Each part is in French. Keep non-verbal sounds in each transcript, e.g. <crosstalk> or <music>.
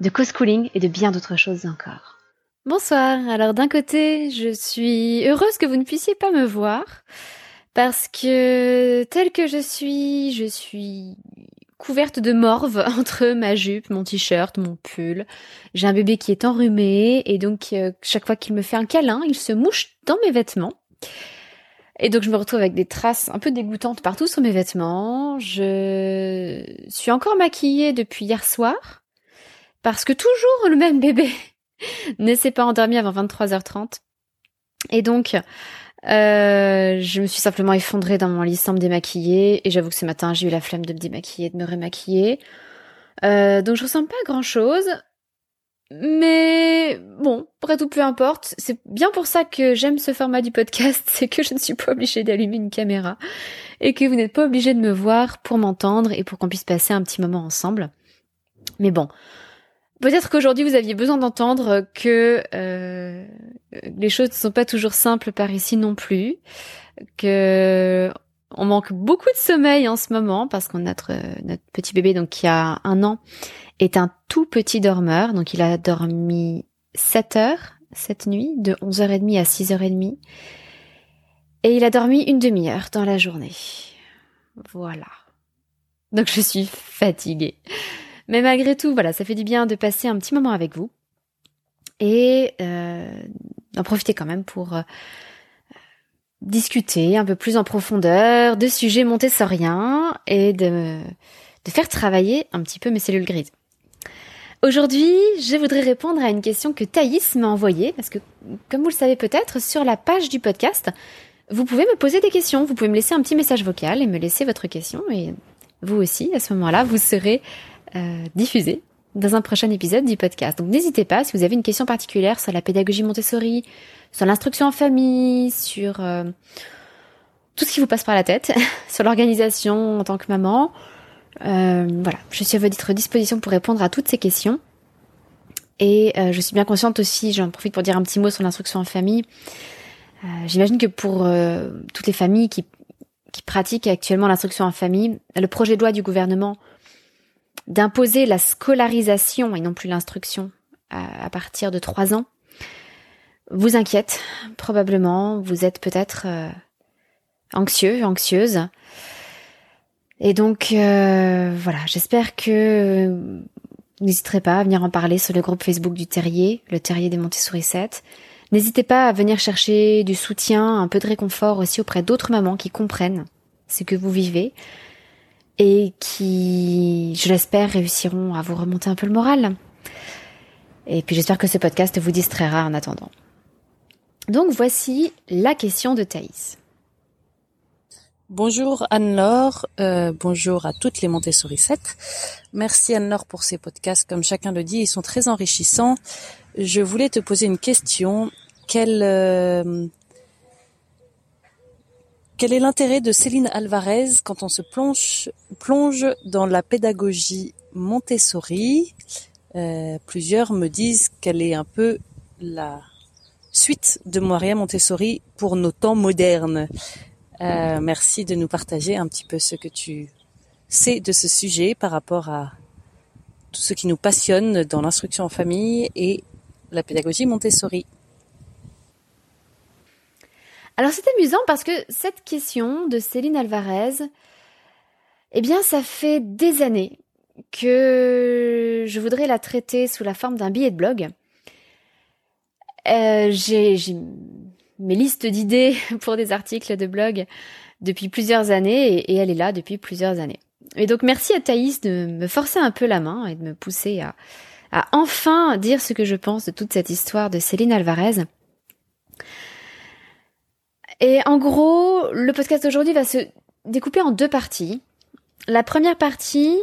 de co-schooling et de bien d'autres choses encore. Bonsoir. Alors d'un côté, je suis heureuse que vous ne puissiez pas me voir parce que telle que je suis, je suis couverte de morve <laughs> entre ma jupe, mon t-shirt, mon pull. J'ai un bébé qui est enrhumé et donc euh, chaque fois qu'il me fait un câlin, il se mouche dans mes vêtements. Et donc je me retrouve avec des traces un peu dégoûtantes partout sur mes vêtements. Je suis encore maquillée depuis hier soir parce que toujours le même bébé <laughs> ne s'est pas endormi avant 23h30. Et donc, euh, je me suis simplement effondrée dans mon lit sans me démaquiller. Et j'avoue que ce matin, j'ai eu la flemme de me démaquiller, de me remaquiller. Euh, donc, je ressens pas grand chose. Mais bon, après tout, peu importe. C'est bien pour ça que j'aime ce format du podcast, <laughs> c'est que je ne suis pas obligée d'allumer une caméra et que vous n'êtes pas obligé de me voir pour m'entendre et pour qu'on puisse passer un petit moment ensemble. Mais bon, Peut-être qu'aujourd'hui vous aviez besoin d'entendre que euh, les choses ne sont pas toujours simples par ici non plus, que on manque beaucoup de sommeil en ce moment parce qu'on notre notre petit bébé donc qui a un an est un tout petit dormeur donc il a dormi 7 heures cette nuit de 11h30 à 6h30 et il a dormi une demi-heure dans la journée. Voilà. Donc je suis fatiguée. Mais malgré tout, voilà, ça fait du bien de passer un petit moment avec vous. Et euh, d'en profiter quand même pour euh, discuter un peu plus en profondeur de sujets montessoriens et de, de faire travailler un petit peu mes cellules grises. Aujourd'hui, je voudrais répondre à une question que Thaïs m'a envoyée, parce que, comme vous le savez peut-être, sur la page du podcast, vous pouvez me poser des questions, vous pouvez me laisser un petit message vocal et me laisser votre question, et vous aussi, à ce moment-là, vous serez euh, diffusé dans un prochain épisode du podcast. Donc n'hésitez pas, si vous avez une question particulière sur la pédagogie Montessori, sur l'instruction en famille, sur euh, tout ce qui vous passe par la tête, <laughs> sur l'organisation en tant que maman, euh, voilà, je suis à votre disposition pour répondre à toutes ces questions. Et je suis bien consciente aussi, j'en profite pour dire un petit mot sur l'instruction en famille. J'imagine que pour toutes les familles qui, qui pratiquent actuellement l'instruction en famille, le projet de loi du gouvernement d'imposer la scolarisation et non plus l'instruction à, partir de trois ans vous inquiète probablement. Vous êtes peut-être euh, anxieux, anxieuse. Et donc euh, voilà, j'espère que vous n'hésiterez pas à venir en parler sur le groupe Facebook du Terrier, le Terrier des Montessori 7. N'hésitez pas à venir chercher du soutien, un peu de réconfort aussi auprès d'autres mamans qui comprennent ce que vous vivez, et qui, je l'espère, réussiront à vous remonter un peu le moral. Et puis j'espère que ce podcast vous distraira en attendant. Donc voici la question de Thaïs. Bonjour Anne-Laure, euh, bonjour à toutes les Montessori 7. Merci Anne-Laure pour ces podcasts, comme chacun le dit, ils sont très enrichissants. Je voulais te poser une question. Quelle, euh, quel est l'intérêt de Céline Alvarez quand on se plonge, plonge dans la pédagogie Montessori? Euh, Plusieurs me disent qu'elle est un peu la suite de Maria Montessori pour nos temps modernes. Euh, merci de nous partager un petit peu ce que tu sais de ce sujet par rapport à tout ce qui nous passionne dans l'instruction en famille et la pédagogie Montessori. Alors c'est amusant parce que cette question de Céline Alvarez, eh bien ça fait des années que je voudrais la traiter sous la forme d'un billet de blog. Euh, j'ai mes listes d'idées <laughs> pour des articles de blog depuis plusieurs années et, elle est là depuis plusieurs années. Et donc merci à Thaïs de me forcer un peu la main et de me pousser à, à enfin dire ce que je pense de toute cette histoire de Céline Alvarez. Et en gros, le podcast d'aujourd'hui va se découper en deux parties. La première partie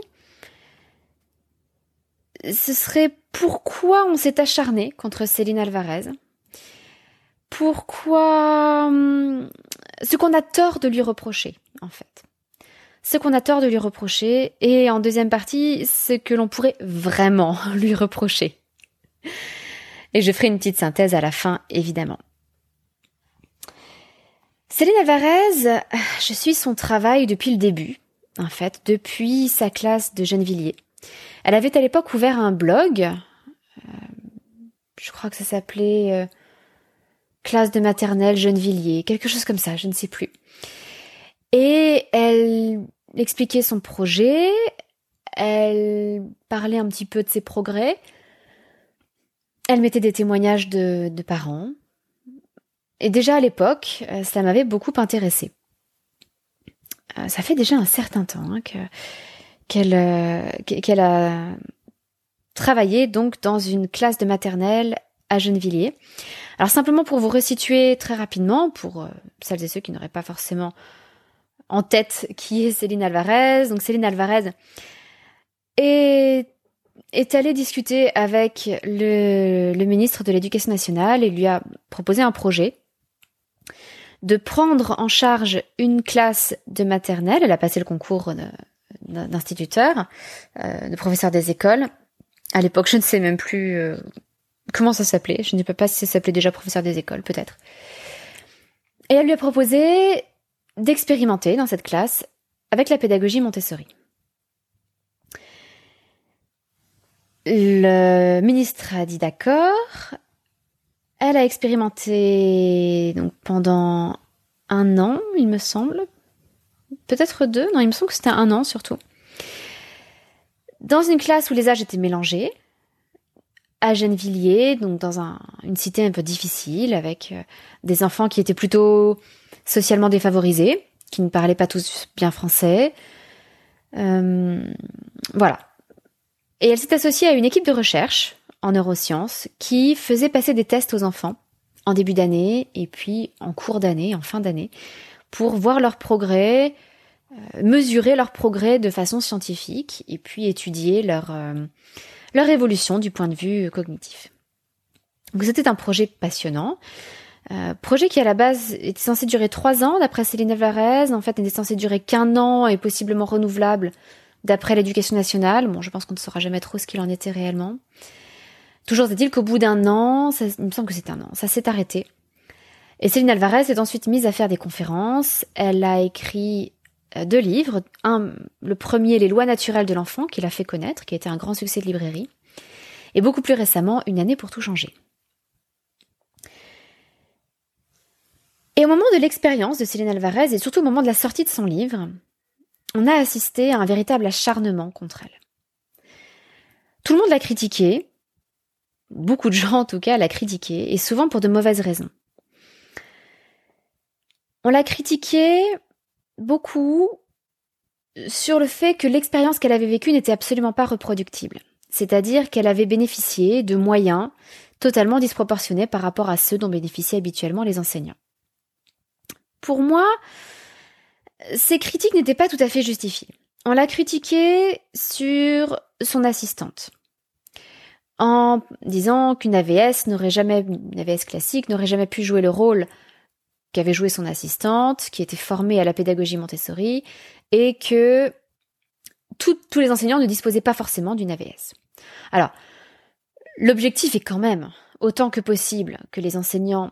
ce serait pourquoi on s'est acharné contre Céline Alvarez. Pourquoi hum, ce qu'on a tort de lui reprocher, en fait. Ce qu'on a tort de lui reprocher, et en deuxième partie, ce que l'on pourrait vraiment <laughs> lui reprocher. Et je ferai une petite synthèse à la fin, évidemment. Céline Alvarez, je suis son travail depuis le début, en fait, depuis sa classe de Gennevilliers. Elle avait à l'époque ouvert un blog, euh, je crois que ça s'appelait euh, classe de maternelle Gennevilliers, quelque chose comme ça, je ne sais plus. Et elle expliquait son projet, elle parlait un petit peu de ses progrès, elle mettait des témoignages de parents. Et déjà à l'époque, euh, ça m'avait beaucoup intéressé. Ça fait déjà un certain temps hein, euh, qu'elle a travaillé donc dans une classe de maternelle à Gennevilliers. Alors simplement pour vous resituer très rapidement, pour euh, celles et ceux qui n'auraient pas forcément en tête qui est Céline Alvarez. Donc Céline Alvarez est, allée discuter avec le ministre de l'Éducation nationale et lui a proposé un projet de prendre en charge une classe de maternelle. Elle a passé le concours de, d'instituteurs, euh, de professeurs des écoles. À l'époque, je ne sais même plus euh, comment ça s'appelait. Je ne sais pas si ça s'appelait déjà professeur des écoles, peut-être. Et elle lui a proposé d'expérimenter dans cette classe avec la pédagogie Montessori. Le ministre a dit d'accord. Elle a expérimenté pendant un an, il me semble, peut-être deux, non, il me semble que c'était un an surtout. Dans une classe où les âges étaient mélangés, à Gennevilliers, donc dans une cité un peu difficile, avec euh, des enfants qui étaient plutôt socialement défavorisés, qui ne parlaient pas tous bien français. Euh, voilà. Et elle s'est associée à une équipe de recherche en neurosciences qui faisait passer des tests aux enfants en début d'année et puis en cours d'année, en fin d'année, pour voir leur progrès, euh, mesurer leur progrès de façon scientifique et puis étudier leur, euh, leur évolution du point de vue cognitif. Donc c'était un projet passionnant. Euh, projet qui à la base était censé durer trois ans d'après Céline Alvarez, en fait il était censé durer qu'un an et possiblement renouvelable d'après l'éducation nationale. Bon, je pense qu'on ne saura jamais trop ce qu'il en était réellement. Toujours est-il qu'au bout d'un an, ça, il me semble que c'est un an, ça s'est arrêté. Et Céline Alvarez s'est ensuite mise à faire des conférences. Elle a écrit euh, deux livres. Un, le premier, Les lois naturelles de l'enfant, qu'il a fait connaître, qui a été un grand succès de librairie. Et beaucoup plus récemment, Une année pour tout changer. Et au moment de l'expérience de Céline Alvarez, et surtout au moment de la sortie de son livre, on a assisté à un véritable acharnement contre elle. Tout le monde l'a critiquée, beaucoup de gens en tout cas l'a critiquée, et souvent pour de mauvaises raisons. On l'a critiquée beaucoup sur le fait que l'expérience qu'elle avait vécue n'était absolument pas reproductible. C'est-à-dire qu'elle avait bénéficié de moyens totalement disproportionnés par rapport à ceux dont bénéficiaient habituellement les enseignants. Pour moi, ces critiques n'étaient pas tout à fait justifiées. On l'a critiquée sur son assistante en disant qu'une AVS n'aurait jamais, une AVS classique n'aurait jamais pu jouer le rôle qu'avait joué son assistante, qui était formée à la pédagogie Montessori, et que tous les enseignants ne disposaient pas forcément d'une AVS. Alors, l'objectif est quand même, autant que possible, que les enseignants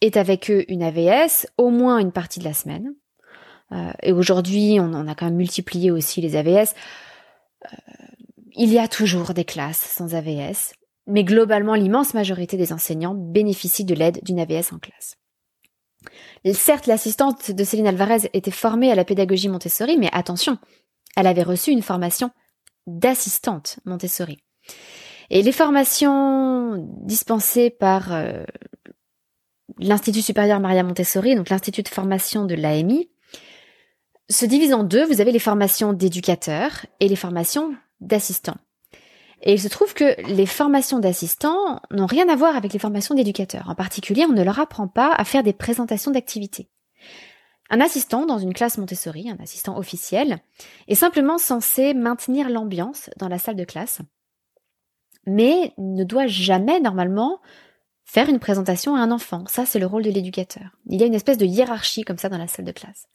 aient avec eux une AVS, au moins une partie de la semaine. Euh, et aujourd'hui, on a quand même multiplié aussi les AVS. Euh, il y a toujours des classes sans AVS, mais globalement, l'immense majorité des enseignants bénéficient de l'aide d'une AVS en classe. Certes, l'assistante de Céline Alvarez était formée à la pédagogie Montessori, mais attention, elle avait reçu une formation d'assistante Montessori. Et les formations dispensées par euh, l'Institut supérieur Maria Montessori, donc l'Institut de formation de l'AMI, se divisent en deux. Vous avez les formations d'éducateurs et les formations d'assistants. Et il se trouve que les formations d'assistants n'ont rien à voir avec les formations d'éducateurs. En particulier, on ne leur apprend pas à faire des présentations d'activités. Un assistant dans une classe Montessori, un assistant officiel, est simplement censé maintenir l'ambiance dans la salle de classe mais ne doit jamais normalement faire une présentation à un enfant. Ça, c'est le rôle de l'éducateur. Il y a une espèce de hiérarchie comme ça dans la salle de classe.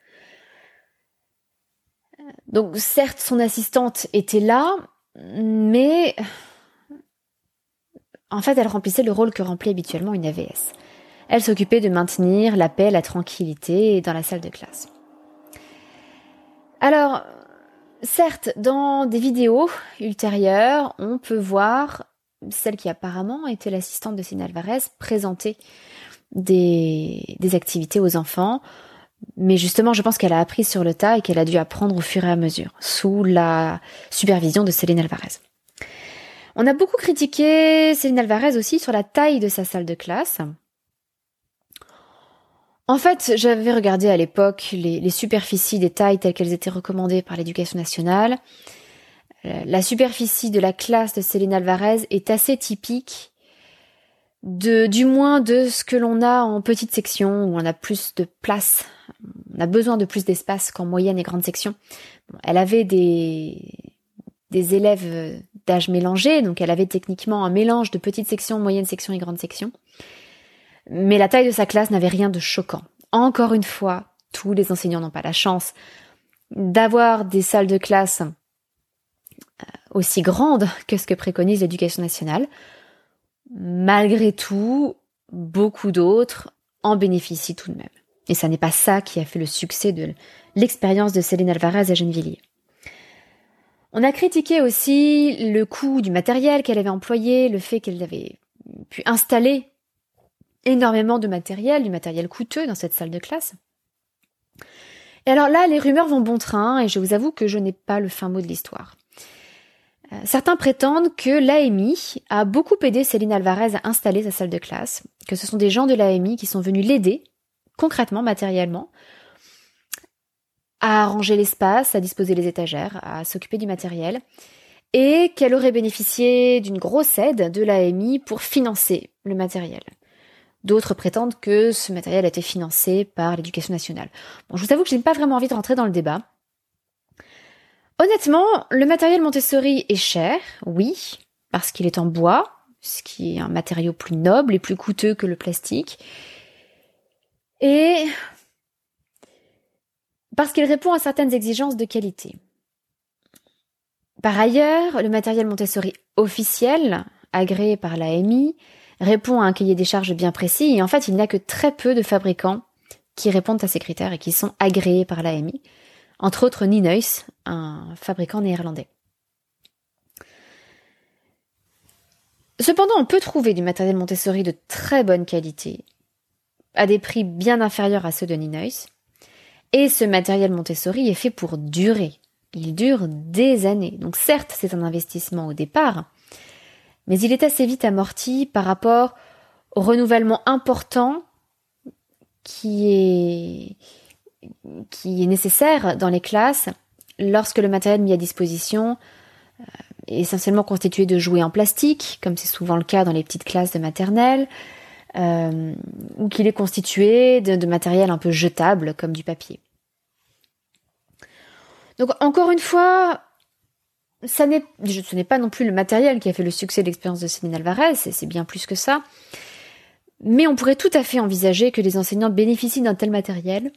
Donc certes, son assistante était là, mais en fait, elle remplissait le rôle que remplit habituellement une AVS. Elle s'occupait de maintenir la paix, la tranquillité dans la salle de classe. Alors, certes, dans des vidéos ultérieures, on peut voir celle qui apparemment était l'assistante de Céline Alvarez présenter des activités aux enfants. Mais justement, je pense qu'elle a appris sur le tas et qu'elle a dû apprendre au fur et à mesure, sous la supervision de Céline Alvarez. On a beaucoup critiqué Céline Alvarez aussi sur la taille de sa salle de classe. En fait, j'avais regardé à l'époque les, superficies des tailles telles qu'elles étaient recommandées par l'éducation nationale. Euh, la superficie de la classe de Céline Alvarez est assez typique de, du moins de ce que l'on a en petite section où on a plus de place, on a besoin de plus d'espace qu'en moyenne et grande section. elle avait des, élèves d'âge mélangé, donc elle avait techniquement un mélange de petite section, moyenne section et grande section. Mais la taille de sa classe n'avait rien de choquant. Encore une fois, tous les enseignants n'ont pas la chance d'avoir des salles de classe euh, aussi grandes que ce que préconise l'éducation nationale. Malgré tout, beaucoup d'autres en bénéficient tout de même. Et ça n'est pas ça qui a fait le succès de l'expérience de Céline Alvarez à Gennevilliers. On a critiqué aussi le coût du matériel qu'elle avait employé, le fait qu'elle avait pu installer énormément de matériel, du matériel coûteux dans cette salle de classe. Et alors là, les rumeurs vont bon train et je vous avoue que je n'ai pas le fin mot de l'histoire. Euh, certains prétendent que l'AMI a beaucoup aidé Céline Alvarez à installer sa salle de classe, que ce sont des gens de l'AMI qui sont venus l'aider, concrètement, matériellement, à arranger l'espace, à disposer les étagères, à s'occuper du matériel, et qu'elle aurait bénéficié d'une grosse aide de l'AMI pour financer le matériel. D'autres prétendent que ce matériel a été financé par l'éducation nationale. Bon, je vous avoue que je n'ai pas vraiment envie de rentrer dans le débat. Honnêtement, le matériel Montessori est cher, oui, parce qu'il est en bois, ce qui est un matériau plus noble et plus coûteux que le plastique. Et parce qu'il répond à certaines exigences de qualité. Par ailleurs, le matériel Montessori officiel, agréé par l'AMI, répond à un cahier des charges bien précis et en fait il n'y a que très peu de fabricants qui répondent à ces critères et qui sont agréés par l'AMI, entre autres Nineus, un fabricant néerlandais. Cependant, on peut trouver du matériel Montessori de très bonne qualité, à des prix bien inférieurs à ceux de Nineus, et ce matériel Montessori est fait pour durer. Il dure des années. Donc certes, c'est un investissement au départ, mais il est assez vite amorti par rapport au renouvellement important qui est, qui est nécessaire dans les classes lorsque le matériel mis à disposition euh, est essentiellement constitué de jouets en plastique, comme c'est souvent le cas dans les petites classes de maternelle, euh, ou qu'il est constitué de, matériel un peu jetable, comme du papier. Donc encore une fois, ce n'est pas non plus le matériel qui a fait le succès de l'expérience de Céline Alvarez, c'est bien plus que ça. Mais on pourrait tout à fait envisager que les enseignants bénéficient d'un tel matériel.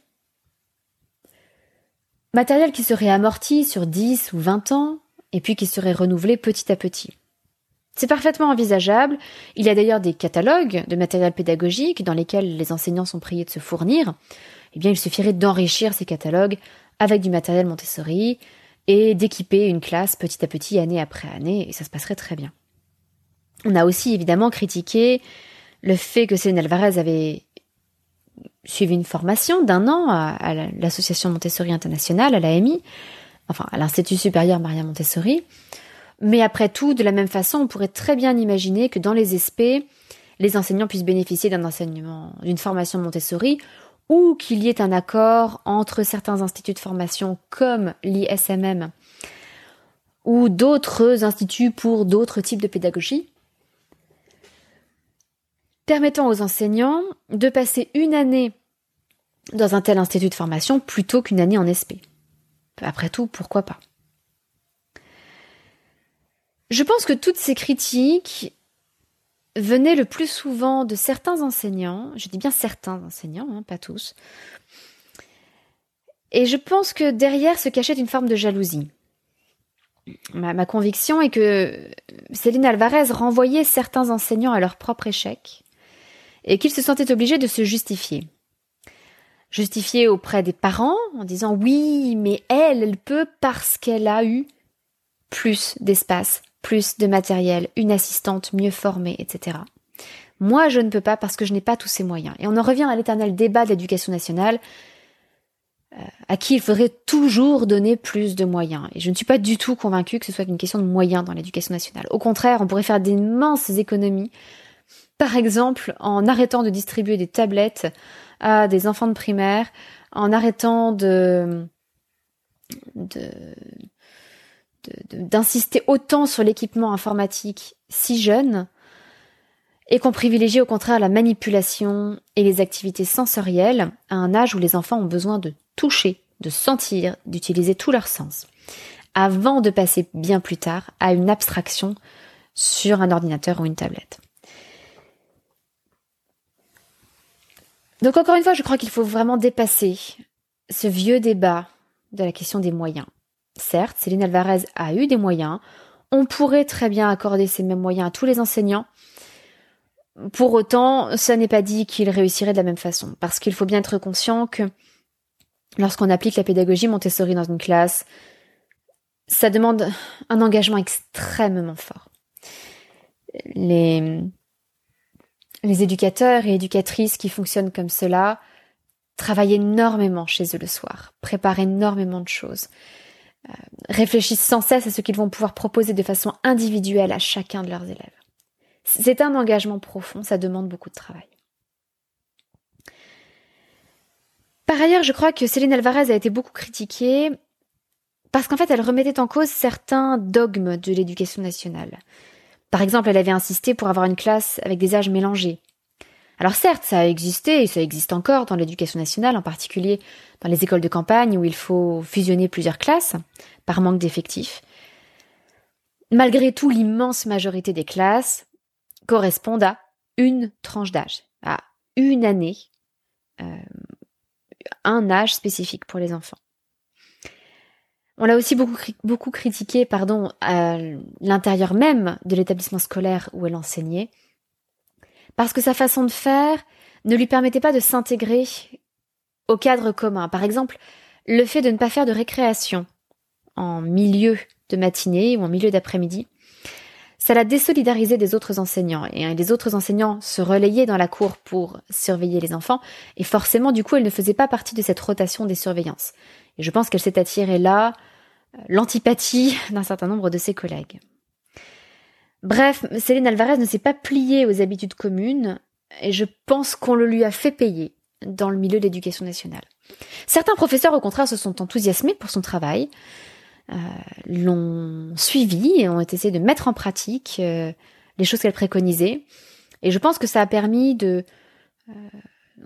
Matériel qui serait amorti sur 10 ou 20 ans, et puis qui serait renouvelé petit à petit. C'est parfaitement envisageable. Il y a d'ailleurs des catalogues de matériel pédagogique dans lesquels les enseignants sont priés de se fournir. Eh bien, il suffirait d'enrichir ces catalogues avec du matériel Montessori, et d'équiper une classe petit à petit, année après année, et ça se passerait très bien. On a aussi évidemment critiqué le fait que Céline Alvarez avait suivi une formation d'un an à, l'association Montessori internationale, à l'AMI, enfin à l'Institut supérieur Maria Montessori. Mais après tout, de la même façon, on pourrait très bien imaginer que dans les SP, les enseignants puissent bénéficier d'un enseignement, d'une formation Montessori ou qu'il y ait un accord entre certains instituts de formation comme l'ISMM ou d'autres instituts pour d'autres types de pédagogie, permettant aux enseignants de passer une année dans un tel institut de formation plutôt qu'une année en SP. Après tout, pourquoi pas? Je pense que toutes ces critiques venaient le plus souvent de certains enseignants, je dis bien certains enseignants, hein, pas tous, et je pense que derrière se cachait une forme de jalousie. Ma, conviction est que Céline Alvarez renvoyait certains enseignants à leur propre échec et qu'ils se sentaient obligés de se justifier. Justifier auprès des parents en disant oui, mais elle, elle peut parce qu'elle a eu plus d'espace, plus de matériel, une assistante mieux formée, etc. Moi, je ne peux pas parce que je n'ai pas tous ces moyens. Et on en revient à l'éternel débat de l'éducation nationale à qui il faudrait toujours donner plus de moyens. Et je ne suis pas du tout convaincue que ce soit une question de moyens dans l'éducation nationale. Au contraire, on pourrait faire d'immenses économies, par exemple en arrêtant de distribuer des tablettes à des enfants de primaire, en arrêtant de d'insister autant sur l'équipement informatique si jeune, et qu'on privilégie au contraire la manipulation et les activités sensorielles à un âge où les enfants ont besoin de toucher, de sentir, d'utiliser tous leurs sens, avant de passer bien plus tard à une abstraction sur un ordinateur ou une tablette. Donc encore une fois, je crois qu'il faut vraiment dépasser ce vieux débat de la question des moyens. Certes, Céline Alvarez a eu des moyens, on pourrait très bien accorder ces mêmes moyens à tous les enseignants, pour autant, ça n'est pas dit qu'il réussirait de la même façon, parce qu'il faut bien être conscient que lorsqu'on applique la pédagogie Montessori dans une classe, ça demande un engagement extrêmement fort. Les, les éducateurs et éducatrices qui fonctionnent comme cela travaillent énormément chez eux le soir, préparent énormément de choses, euh, réfléchissent sans cesse à ce qu'ils vont pouvoir proposer de façon individuelle à chacun de leurs élèves. C'est un engagement profond, ça demande beaucoup de travail. Par ailleurs, je crois que Céline Alvarez a été beaucoup critiquée parce qu'en fait, elle remettait en cause certains dogmes de l'éducation nationale. Par exemple, elle avait insisté pour avoir une classe avec des âges mélangés. Alors certes, ça a existé et ça existe encore dans l'éducation nationale, en particulier dans les écoles de campagne où il faut fusionner plusieurs classes par manque d'effectifs. Malgré tout, l'immense majorité des classes correspondent à une tranche d'âge, à une année, euh, un âge spécifique pour les enfants. On l'a aussi beaucoup, beaucoup critiqué pardon, à l'intérieur même de l'établissement scolaire où elle enseignait, parce que sa façon de faire ne lui permettait pas de s'intégrer au cadre commun. Par exemple, le fait de ne pas faire de récréation en milieu de matinée ou en milieu d'après-midi ça la désolidarisé des autres enseignants, et hein, les autres enseignants se relayaient dans la cour pour surveiller les enfants, et forcément, du coup, elle ne faisait pas partie de cette rotation des surveillances. Et je pense qu'elle s'est attirée là euh, l'antipathie <laughs> d'un certain nombre de ses collègues. Bref, Céline Alvarez ne s'est pas pliée aux habitudes communes, et je pense qu'on le lui a fait payer dans le milieu de l'éducation nationale. Certains professeurs, au contraire, se sont enthousiasmés pour son travail, euh, l'ont suivi et ont essayé de mettre en pratique euh, les choses qu'elle préconisait. Et je pense que ça a permis de euh,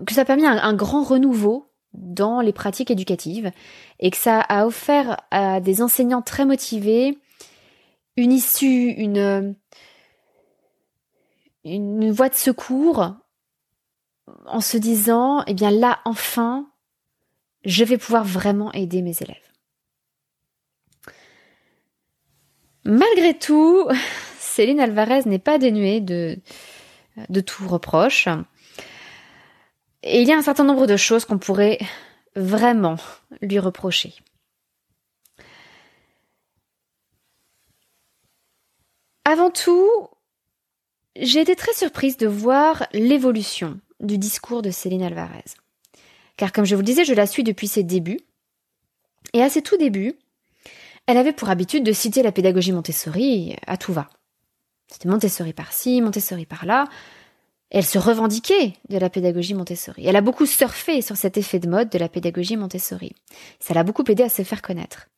que ça a permis un, grand renouveau dans les pratiques éducatives et que ça a offert à des enseignants très motivés une issue, une voie de secours en se disant eh bien là enfin je vais pouvoir vraiment aider mes élèves. Malgré tout, <laughs> Céline Alvarez n'est pas dénuée de tout reproche. Et il y a un certain nombre de choses qu'on pourrait vraiment lui reprocher. Avant tout, j'ai été très surprise de voir l'évolution du discours de Céline Alvarez. Car comme je vous le disais, je la suis depuis ses débuts. Et à ses tout débuts, elle avait pour habitude de citer la pédagogie Montessori à tout va. C'était Montessori par-ci, Montessori par-là. Elle se revendiquait de la pédagogie Montessori. Elle a beaucoup surfé sur cet effet de mode de la pédagogie Montessori. Ça l'a beaucoup aidé à se faire connaître.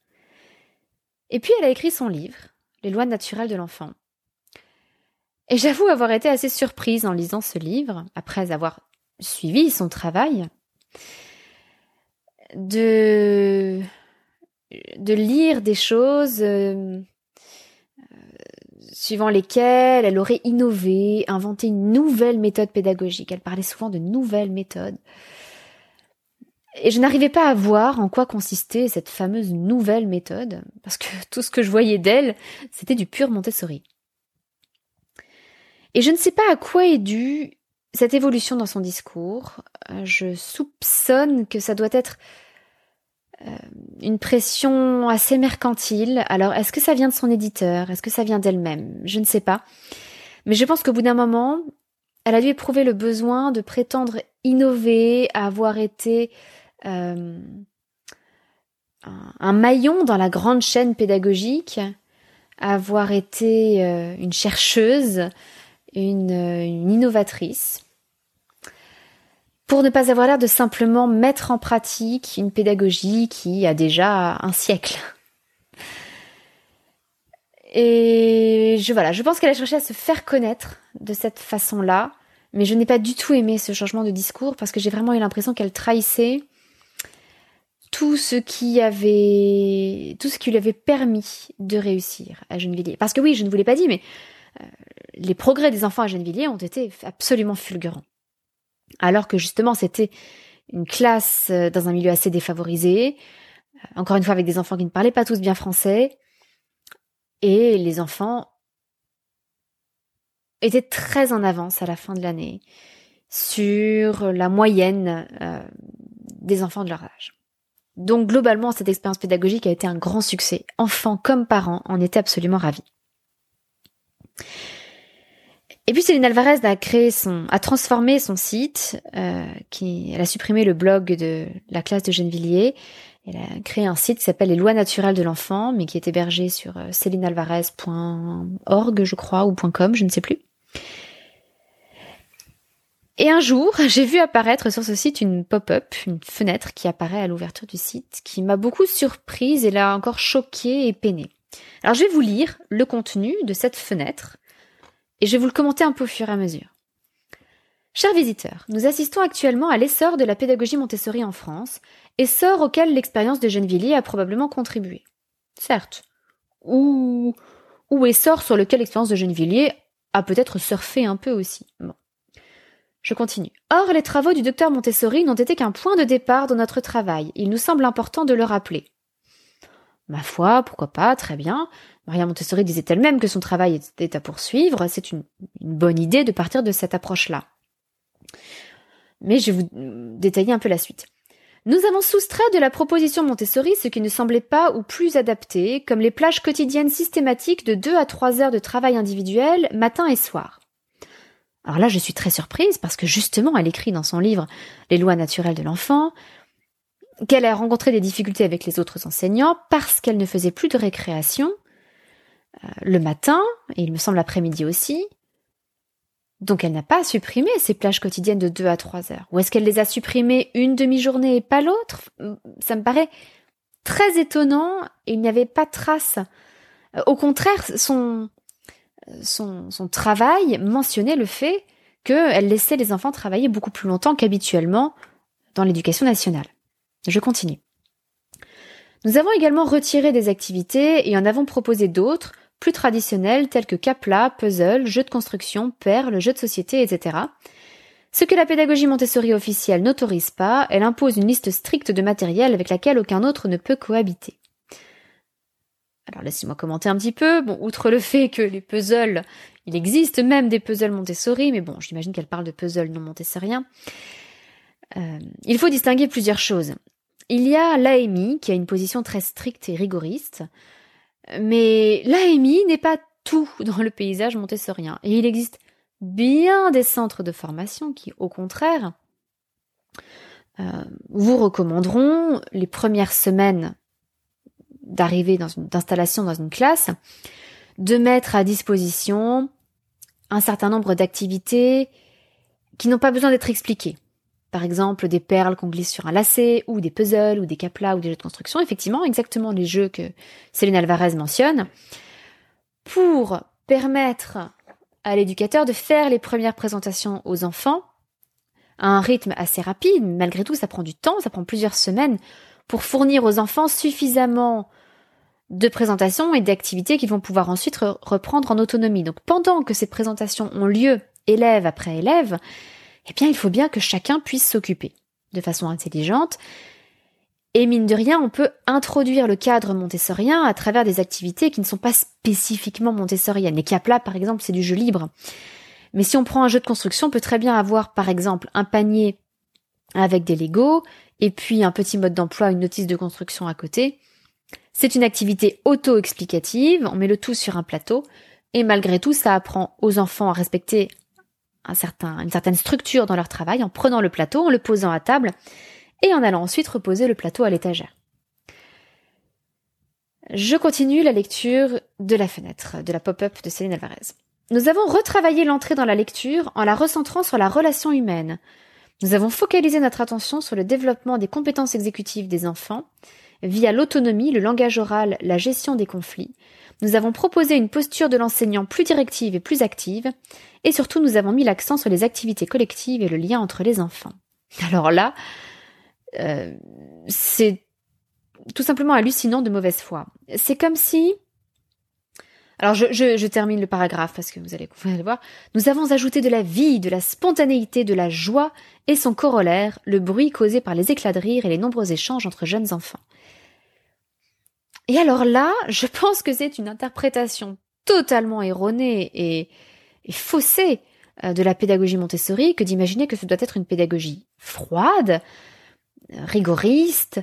Et puis elle a écrit son livre, Les lois naturelles de l'enfant. Et j'avoue avoir été assez surprise en lisant ce livre, après avoir suivi son travail, de de lire des choses euh, suivant lesquelles elle aurait innové, inventé une nouvelle méthode pédagogique. Elle parlait souvent de nouvelles méthodes. Et je n'arrivais pas à voir en quoi consistait cette fameuse nouvelle méthode, parce que tout ce que je voyais d'elle, c'était du pur Montessori. Et je ne sais pas à quoi est due cette évolution dans son discours. Je soupçonne que ça doit être euh, une pression assez mercantile. Alors, est-ce que ça vient de son éditeur? Est-ce que ça vient d'elle-même? Je ne sais pas. Mais je pense qu'au bout d'un moment, elle a dû éprouver le besoin de prétendre innover, avoir été euh, un maillon dans la grande chaîne pédagogique, avoir été euh, une chercheuse, une, une innovatrice pour ne pas avoir l'air de simplement mettre en pratique une pédagogie qui a déjà un siècle. Et je voilà, je pense qu'elle a cherché à se faire connaître de cette façon-là, mais je n'ai pas du tout aimé ce changement de discours parce que j'ai vraiment eu l'impression qu'elle trahissait tout ce qui avait tout ce qui lui avait permis de réussir à Gennevilliers. Parce que oui, je ne vous l'ai pas dit, mais euh, les progrès des enfants à Gennevilliers ont été absolument fulgurants alors que justement c'était une classe euh, dans un milieu assez défavorisé, euh, encore une fois avec des enfants qui ne parlaient pas tous bien français, et les enfants étaient très en avance à la fin de l'année sur la moyenne des enfants de leur âge. Donc globalement, cette expérience pédagogique a été un grand succès. Enfants comme parents en étaient absolument ravis. Et puis Céline Alvarez a créé son, a transformé son site, euh, qui, elle a supprimé le blog de la classe de Gennevilliers. Elle a créé un site qui s'appelle Les lois naturelles de l'enfant, mais qui est hébergé sur euh, célinealvarez.org, je crois, ou .com, je ne sais plus. Et un jour, j'ai vu apparaître sur ce site une pop-up, une fenêtre qui apparaît à l'ouverture du site, qui m'a beaucoup surprise et l'a encore choquée et peinée. Alors je vais vous lire le contenu de cette fenêtre et je vais vous le commenter un peu au fur et à mesure. Chers visiteurs, nous assistons actuellement à l'essor de la pédagogie Montessori en France, essor auquel l'expérience de Gennevilliers a probablement contribué. Certes. Ou, ou essor sur lequel l'expérience de Gennevilliers a peut-être surfé un peu aussi. Je continue. Or, les travaux du docteur Montessori n'ont été qu'un point de départ dans notre travail. Il nous semble important de le rappeler. Ma foi, pourquoi pas, très bien. Maria Montessori disait elle-même que son travail était à poursuivre. C'est une, bonne idée de partir de cette approche-là. Mais je vais vous détailler un peu la suite. Nous avons soustrait de la proposition Montessori ce qui ne semblait pas ou plus adapté, comme les plages quotidiennes systématiques de 2 à 3 heures de travail individuel, matin et soir. Alors là, je suis très surprise parce que justement, elle écrit dans son livre Les lois naturelles de l'enfant qu'elle a rencontré des difficultés avec les autres enseignants parce qu'elle ne faisait plus de récréation euh, le matin, et il me semble l'après-midi aussi. Donc elle n'a pas supprimé ces plages quotidiennes de 2 à 3 heures. Ou est-ce qu'elle les a supprimées une demi-journée et pas l'autre? Ça me paraît très étonnant et il n'y avait pas de trace. Euh, au contraire, son, son, travail mentionnait le fait qu'elle laissait les enfants travailler beaucoup plus longtemps qu'habituellement dans l'éducation nationale. Je continue. Nous avons également retiré des activités et en avons proposé d'autres, plus traditionnelles, telles que capla, puzzle, jeux de construction, perles, jeux de société, etc. Ce que la pédagogie Montessori officielle n'autorise pas, elle impose une liste stricte de matériel avec laquelle aucun autre ne peut cohabiter. Alors laissez-moi commenter un petit peu. Bon, outre le fait que les puzzles, il existe même des puzzles Montessori, mais bon, j'imagine qu'elle parle de puzzles non montessoriens. Euh, il faut distinguer plusieurs choses. Il y a l'AMI, qui a une position très stricte et rigoriste, mais l'AMI n'est pas tout dans le paysage montessorien. Et il existe bien des centres de formation qui, au contraire, euh, vous recommanderont les premières semaines d'arrivée dans une d'installation dans une classe de mettre à disposition un certain nombre d'activités qui n'ont pas besoin d'être expliquées. Par exemple des perles qu'on glisse sur un lacet, ou des puzzles, ou des caplas, ou des jeux de construction, effectivement, exactement les jeux que Céline Alvarez mentionne, pour permettre à l'éducateur de faire les premières présentations aux enfants à un rythme assez rapide, malgré tout ça prend du temps, ça prend plusieurs semaines, pour fournir aux enfants suffisamment de présentations et d'activités qu'ils vont pouvoir ensuite reprendre en autonomie. Donc pendant que ces présentations ont lieu, élève après élève, eh bien il faut bien que chacun puisse s'occuper de façon intelligente. Et mine de rien, on peut introduire le cadre montessorien à travers des activités qui ne sont pas spécifiquement montessoriennes. Les caplas, par exemple, c'est du jeu libre. Mais si on prend un jeu de construction, on peut très bien avoir, par exemple, un panier avec des Legos, et puis un petit mode d'emploi, une notice de construction à côté. C'est une activité auto-explicative, on met le tout sur un plateau, et malgré tout, ça apprend aux enfants à respecter une certaine structure dans leur travail en prenant le plateau, en le posant à table, et en allant ensuite reposer le plateau à l'étagère. Je continue la lecture de la fenêtre, de la pop-up de Céline Alvarez. Nous avons retravaillé l'entrée dans la lecture en la recentrant sur la relation humaine, nous avons focalisé notre attention sur le développement des compétences exécutives des enfants via l'autonomie, le langage oral, la gestion des conflits. Nous avons proposé une posture de l'enseignant plus directive et plus active, et surtout nous avons mis l'accent sur les activités collectives et le lien entre les enfants. Alors là, euh, c'est tout simplement hallucinant de mauvaise foi. C'est comme si alors je, termine le paragraphe parce que vous allez, vous allez voir. Nous avons ajouté de la vie, de la spontanéité, de la joie et son corollaire, le bruit causé par les éclats de rire et les nombreux échanges entre jeunes enfants. Et alors là, je <laughs> pense que c'est une interprétation totalement erronée et, faussée euh, de la pédagogie Montessori que d'imaginer que ce doit être une pédagogie froide, rigoriste,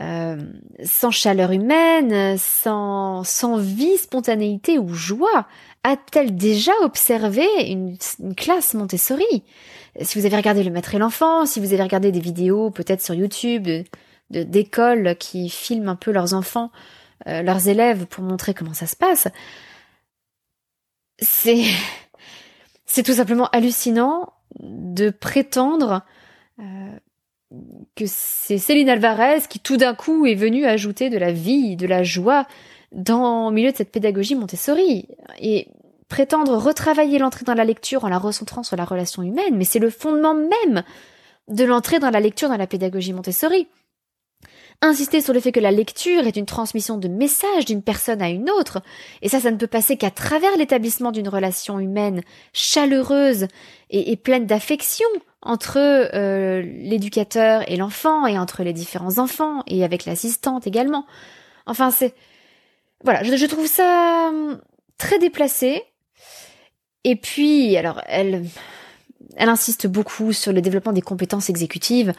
euh, sans chaleur humaine, sans, sans vie, spontanéité ou joie. A-t-elle déjà observé une, classe Montessori? Si vous avez regardé Le Maître et l'Enfant, si vous avez regardé des vidéos peut-être sur YouTube de d'écoles qui filment un peu leurs enfants, euh, leurs élèves pour montrer comment ça se passe, c'est <laughs> c'est tout simplement hallucinant de prétendre euh, que c'est Céline Alvarez qui tout d'un coup est venue ajouter de la vie, de la joie dans au milieu de cette pédagogie Montessori et prétendre retravailler l'entrée dans la lecture en la recentrant sur la relation humaine, mais c'est le fondement même de l'entrée dans la lecture dans la pédagogie Montessori. Insister sur le fait que la lecture est une transmission de messages d'une personne à une autre, et ça, ça ne peut passer qu'à travers l'établissement d'une relation humaine chaleureuse et, pleine d'affection entre euh, l'éducateur et l'enfant, et entre les différents enfants, et avec l'assistante également. Enfin, c'est... Voilà, je, je trouve ça hum, très déplacé. Et puis, alors, elle, elle insiste beaucoup sur le développement des compétences exécutives.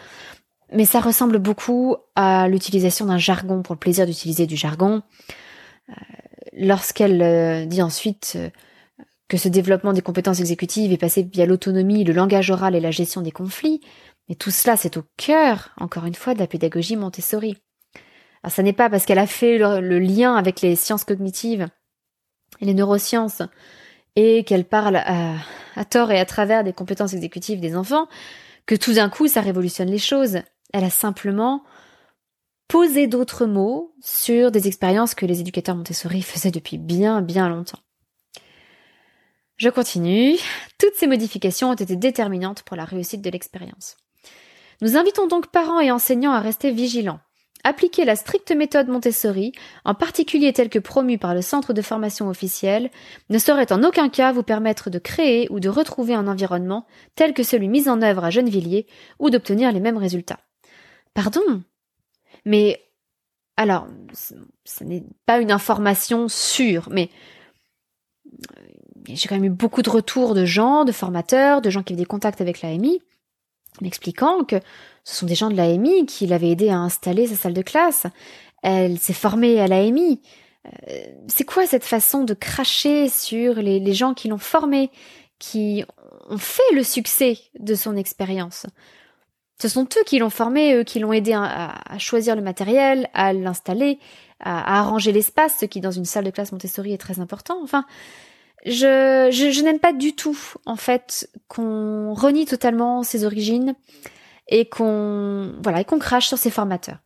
Mais ça ressemble beaucoup à l'utilisation d'un jargon pour le plaisir d'utiliser du jargon. Euh, lorsqu'elle euh, dit ensuite euh, que ce développement des compétences exécutives est passé via l'autonomie, le langage oral et la gestion des conflits, mais tout cela c'est au cœur, encore une fois, de la pédagogie Montessori. Alors ça n'est pas parce qu'elle a fait le, lien avec les sciences cognitives et les neurosciences et qu'elle parle à, à tort et à travers des compétences exécutives des enfants que tout d'un coup ça révolutionne les choses. Elle a simplement posé d'autres mots sur des expériences que les éducateurs Montessori faisaient depuis bien bien longtemps. Je continue. Toutes ces modifications ont été déterminantes pour la réussite de l'expérience. Nous invitons donc parents et enseignants à rester vigilants. Appliquer la stricte méthode Montessori, en particulier telle que promue par le centre de formation officiel, ne saurait en aucun cas vous permettre de créer ou de retrouver un environnement tel que celui mis en œuvre à Gennevilliers ou d'obtenir les mêmes résultats. Pardon Mais alors, ce n'est pas une information sûre, mais euh, j'ai quand même eu beaucoup de retours de gens, de formateurs, de gens qui avaient des contacts avec l'AMI, m'expliquant que ce sont des gens de l'AMI qui l'avaient aidé à installer sa salle de classe. Elle s'est formée à l'AMI. Euh, c'est quoi cette façon de cracher sur les, les gens qui l'ont formée, qui ont fait le succès de son expérience? Ce sont eux qui l'ont formé, eux qui l'ont aidé à, choisir le matériel, à l'installer, à, arranger l'espace, ce qui dans une salle de classe Montessori est très important. Enfin, je, je, n'aime pas du tout, en fait, qu'on renie totalement ses origines et qu'on voilà et qu'on crache sur ses formateurs.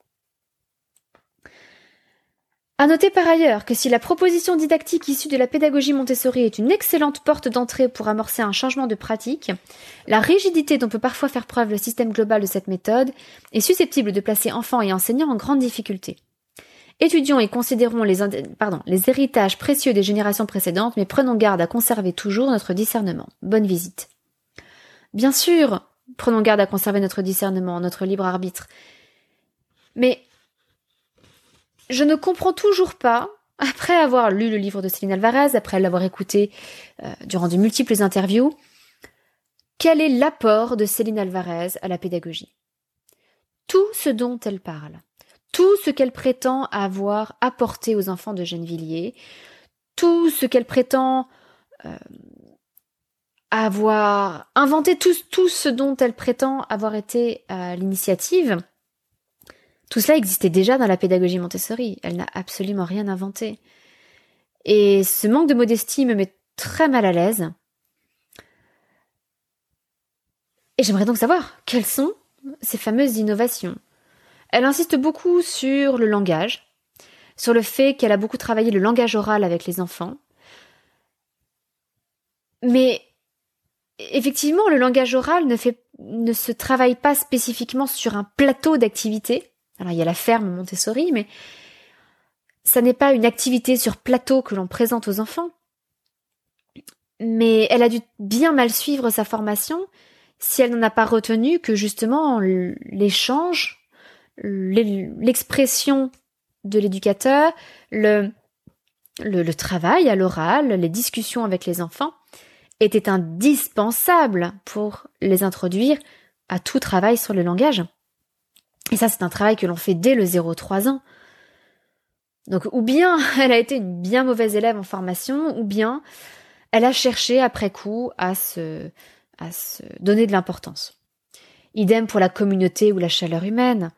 À noter par ailleurs que si la proposition didactique issue de la pédagogie Montessori est une excellente porte d'entrée pour amorcer un changement de pratique, la rigidité dont peut parfois faire preuve le système global de cette méthode est susceptible de placer enfants et enseignants en grande difficulté. Étudions et considérons les, les héritages précieux des générations précédentes, mais prenons garde à conserver toujours notre discernement. Bonne visite. Bien sûr, prenons garde à conserver notre discernement, notre libre arbitre. Mais je ne comprends toujours pas, après avoir lu le livre de Céline Alvarez, après l'avoir écouté euh, durant de multiples interviews, quel est l'apport de Céline Alvarez à la pédagogie? Tout ce dont elle parle tout ce qu'elle prétend avoir apporté aux enfants de Gennevilliers, tout ce qu'elle prétend euh, avoir inventé, tout, tout, ce dont elle prétend avoir été à l'initiative, tout cela existait déjà dans la pédagogie Montessori. Elle n'a absolument rien inventé. Et ce manque de modestie me met très mal à l'aise. Et j'aimerais donc savoir quelles sont ces fameuses innovations? Elle insiste beaucoup sur le langage, sur le fait qu'elle a beaucoup travaillé le langage oral avec les enfants. Mais effectivement, le langage oral ne, ne se travaille pas spécifiquement sur un plateau d'activité. Alors il y a la ferme Montessori, mais ça n'est pas une activité sur plateau que l'on présente aux enfants. Mais elle a dû bien mal suivre sa formation si elle n'en a pas retenu que justement l'échange l'expression de l'éducateur, le, travail à l'oral, les discussions avec les enfants étaient indispensables pour les introduire à tout travail sur le langage. Et ça, c'est un travail que l'on fait dès le 0-3 ans. Donc, ou bien <laughs> elle a été une bien mauvaise élève en formation, ou bien elle a cherché après coup à se, donner de l'importance. Idem pour la communauté ou la chaleur humaine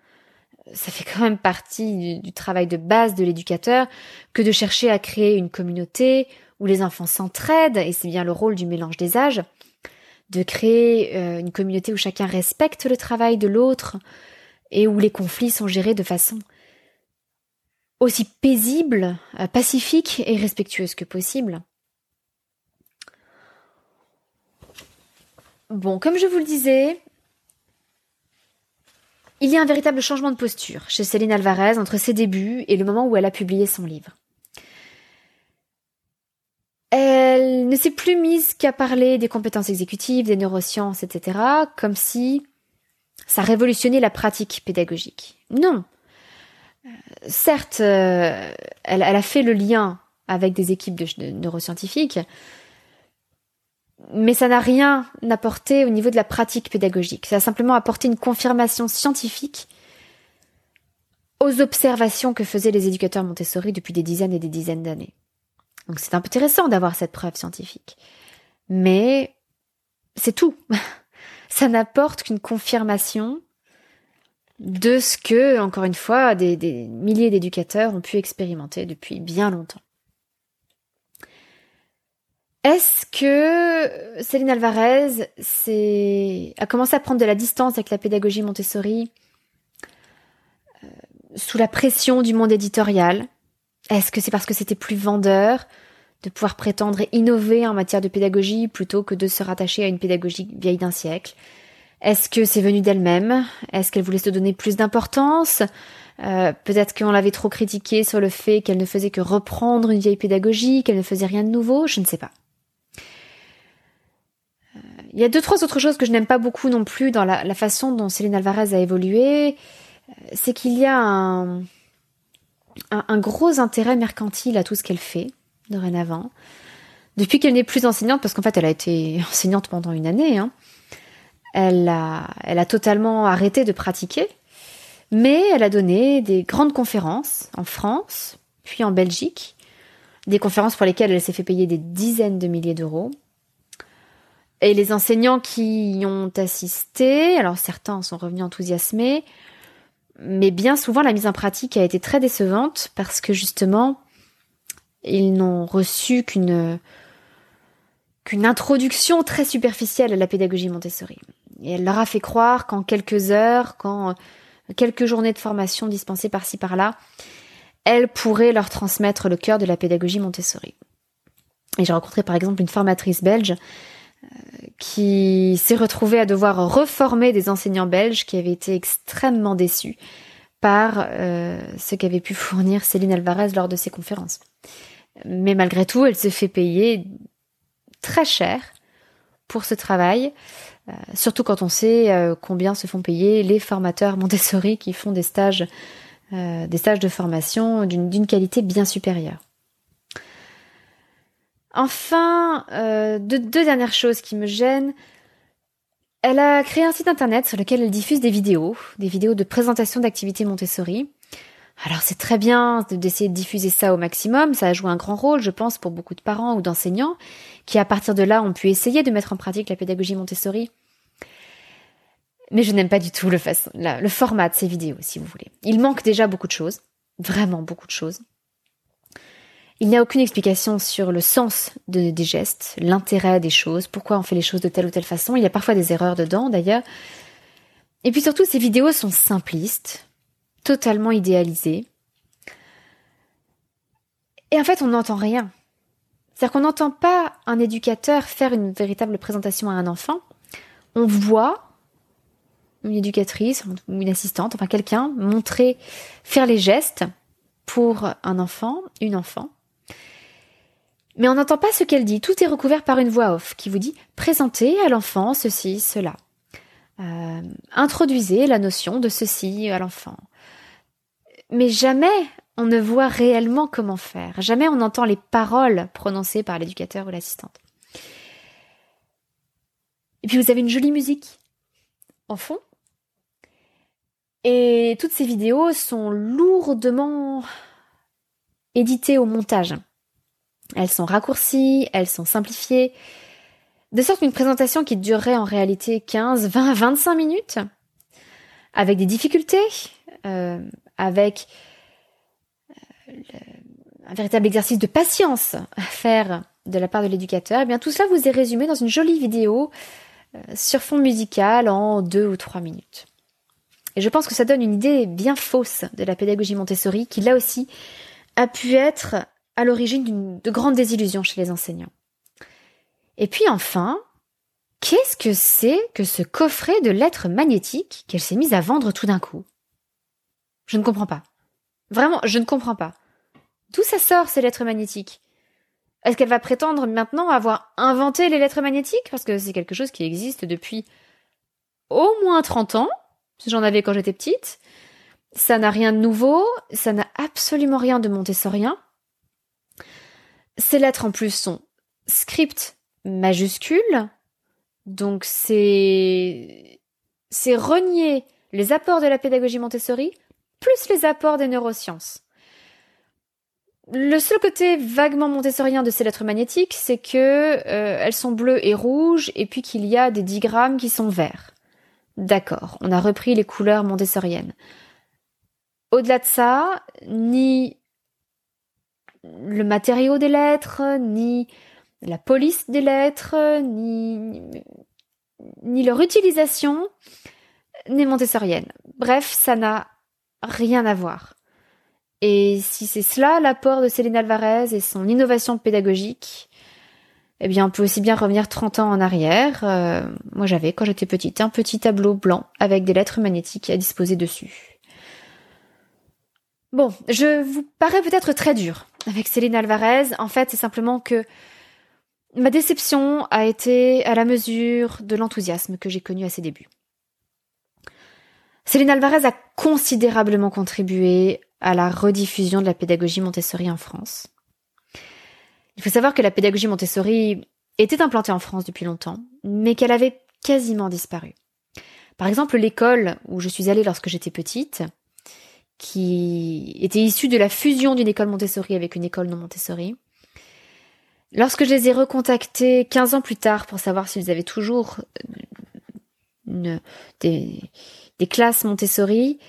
ça fait quand même partie du, travail de base de l'éducateur que de chercher à créer une communauté où les enfants s'entraident, et c'est bien le rôle du mélange des âges, de créer euh, une communauté où chacun respecte le travail de l'autre et où les conflits sont gérés de façon aussi paisible, euh, pacifique et respectueuse que possible. Bon, comme je vous le disais, il y a un véritable changement de posture chez Céline Alvarez entre ses débuts et le moment où elle a publié son livre. Elle ne s'est plus mise qu'à parler des compétences exécutives, des neurosciences, etc., comme si ça révolutionnait la pratique pédagogique. Non. Euh, certes, euh, elle, a fait le lien avec des équipes de neuroscientifiques, mais ça n'a rien apporté au niveau de la pratique pédagogique. Ça a simplement apporté une confirmation scientifique aux observations que faisaient les éducateurs Montessori depuis des dizaines et des dizaines d'années. Donc c'est intéressant d'avoir cette preuve scientifique. Mais c'est tout. <laughs> ça n'apporte qu'une confirmation de ce que, encore une fois, des, milliers d'éducateurs ont pu expérimenter depuis bien longtemps. Est-ce que Céline Alvarez a commencé à prendre de la distance avec la pédagogie Montessori euh, sous la pression du monde éditorial? Est-ce que c'est parce que c'était plus vendeur? De pouvoir prétendre innover en matière de pédagogie plutôt que de se rattacher à une pédagogie vieille d'un siècle. Est-ce que c'est venu d'elle-même? Est-ce qu'elle voulait se donner plus d'importance? Euh, Peut-être qu'on l'avait trop critiquée sur le fait qu'elle ne faisait que reprendre une vieille pédagogie, qu'elle ne faisait rien de nouveau, je ne sais pas. Il y a deux, trois autres choses que je n'aime pas beaucoup non plus dans la, façon dont Céline Alvarez a évolué. Euh, c'est qu'il y a un, gros intérêt mercantile à tout ce qu'elle fait, dorénavant. Depuis qu'elle n'est plus enseignante, parce qu'en fait elle a été <laughs> enseignante pendant une année, hein, elle, a, elle a totalement arrêté de pratiquer, mais elle a donné des grandes conférences en France, puis en Belgique, des conférences pour lesquelles elle s'est fait payer des dizaines de milliers d'euros. Et les enseignants qui y ont assisté, alors certains sont revenus enthousiasmés, mais bien souvent la mise en pratique a été très décevante parce que justement, ils n'ont reçu qu'une qu'une introduction très superficielle à la pédagogie Montessori. Et elle leur a fait croire qu'en quelques heures, qu'en quelques journées de formation dispensées par-ci par-là, elle pourrait leur transmettre le cœur de la pédagogie Montessori. Et j'ai rencontré par exemple une formatrice belge qui s'est retrouvé à devoir reformer des enseignants belges qui avaient été extrêmement déçus par ce qu'avait pu fournir Céline Alvarez lors de ses conférences. Mais malgré tout, elle se fait payer très cher pour ce travail, surtout quand on sait combien se font payer les formateurs Montessori qui font des stages, des stages de formation d'une qualité bien supérieure. Enfin, euh, deux, dernières choses qui me gênent. Elle a créé un site internet sur lequel elle diffuse des vidéos, des vidéos de présentation d'activités Montessori. Alors c'est très bien d'essayer de diffuser ça au maximum, ça a joué un grand rôle, je pense, pour beaucoup de parents ou d'enseignants, qui à partir de là ont pu essayer de mettre en pratique la pédagogie Montessori. Mais je n'aime pas du tout le, format de ces vidéos, si vous voulez. Il manque déjà beaucoup de choses, vraiment beaucoup de choses. Il n'y a aucune explication sur le sens des gestes, l'intérêt des choses, pourquoi on fait les choses de telle ou telle façon. Il y a parfois des erreurs dedans d'ailleurs. Et puis surtout, ces vidéos sont simplistes, totalement idéalisées. Et en fait, on n'entend rien. C'est-à-dire qu'on n'entend pas un éducateur faire une véritable présentation à un enfant. On voit une éducatrice ou une assistante, enfin quelqu'un, montrer, faire les gestes pour un enfant, une enfant. Mais on n'entend pas ce qu'elle dit. Tout est recouvert par une voix off qui vous dit présentez à l'enfant ceci, cela. Euh, introduisez la notion de ceci à l'enfant. Mais jamais on ne voit réellement comment faire. Jamais on entend les paroles prononcées par l'éducateur ou l'assistante. Et puis vous avez une jolie musique en fond. Et toutes ces vidéos sont lourdement éditées au montage. Elles sont raccourcies, elles sont simplifiées, de sorte qu'une présentation qui durerait en réalité 15, 20, 25 minutes, avec des difficultés, euh, avec euh, un véritable exercice de patience à faire de la part de l'éducateur, eh bien tout cela vous est résumé dans une jolie vidéo euh, sur fond musical en deux ou trois minutes. Et je pense que ça donne une idée bien fausse de la pédagogie Montessori, qui là aussi a pu être à l'origine de grandes désillusions chez les enseignants. Et puis enfin, qu'est-ce que c'est que ce coffret de lettres magnétiques qu'elle s'est mise à vendre tout d'un coup? Je ne comprends pas. Vraiment, je ne comprends pas. D'où ça sort ces lettres magnétiques? Est-ce qu'elle va prétendre maintenant avoir inventé les lettres magnétiques? Parce que c'est quelque chose qui existe depuis au moins 30 ans. J'en avais quand j'étais petite. Ça n'a rien de nouveau, ça n'a absolument rien de montessorien. Ces lettres en plus sont script majuscule, donc c'est c'est renier les apports de la pédagogie Montessori plus les apports des neurosciences. Le seul côté vaguement montessorien de ces lettres magnétiques, c'est que euh, elles sont bleues et rouges, et puis qu'il y a des digrammes qui sont verts. D'accord, on a repris les couleurs montessoriennes. Au-delà de ça, ni le matériau des lettres, ni la police des lettres, ni, ni leur utilisation n'est montessorienne. Bref, ça n'a rien à voir. Et si c'est cela l'apport de Céline Alvarez et son innovation pédagogique, eh bien, on peut aussi bien revenir 30 ans en arrière. Euh, moi, j'avais, quand j'étais petite, un petit tableau blanc avec des lettres magnétiques à disposer dessus. Bon, je vous parais peut-être très dur avec Céline Alvarez. En fait, c'est simplement que ma déception a été à la mesure de l'enthousiasme que j'ai connu à ses débuts. Céline Alvarez a considérablement contribué à la rediffusion de la pédagogie Montessori en France. Il faut savoir que la pédagogie Montessori était implantée en France depuis longtemps, mais qu'elle avait quasiment disparu. Par exemple, l'école où je suis allée lorsque j'étais petite, qui était issue de la fusion d'une école Montessori avec une école non Montessori. Lorsque je les ai recontactés 15 ans plus tard pour savoir s'ils avaient toujours euh, des, classes Montessori,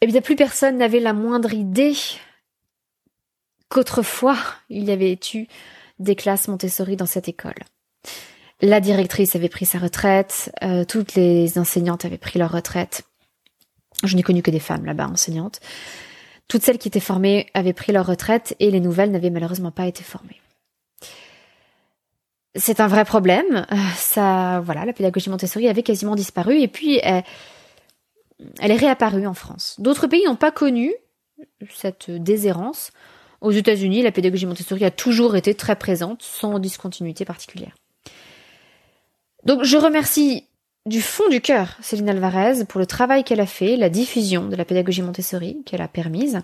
eh bien plus personne n'avait la moindre idée qu'autrefois il y avait eu des classes Montessori dans cette école. La directrice avait pris sa retraite, euh, toutes les enseignantes avaient pris leur retraite. Je n'ai connu que des femmes là-bas enseignantes. Toutes celles qui étaient formées avaient pris leur retraite et les nouvelles n'avaient malheureusement pas été formées. C'est un vrai problème. Euh, ça, voilà, la pédagogie Montessori avait quasiment disparu et puis elle, elle est réapparue en France. D'autres pays n'ont pas connu cette déshérence. Aux États-Unis, la pédagogie Montessori a toujours été très présente, sans discontinuité particulière. Donc, je remercie du fond du cœur Céline Alvarez pour le travail qu'elle a fait, la diffusion de la pédagogie Montessori qu'elle a permise.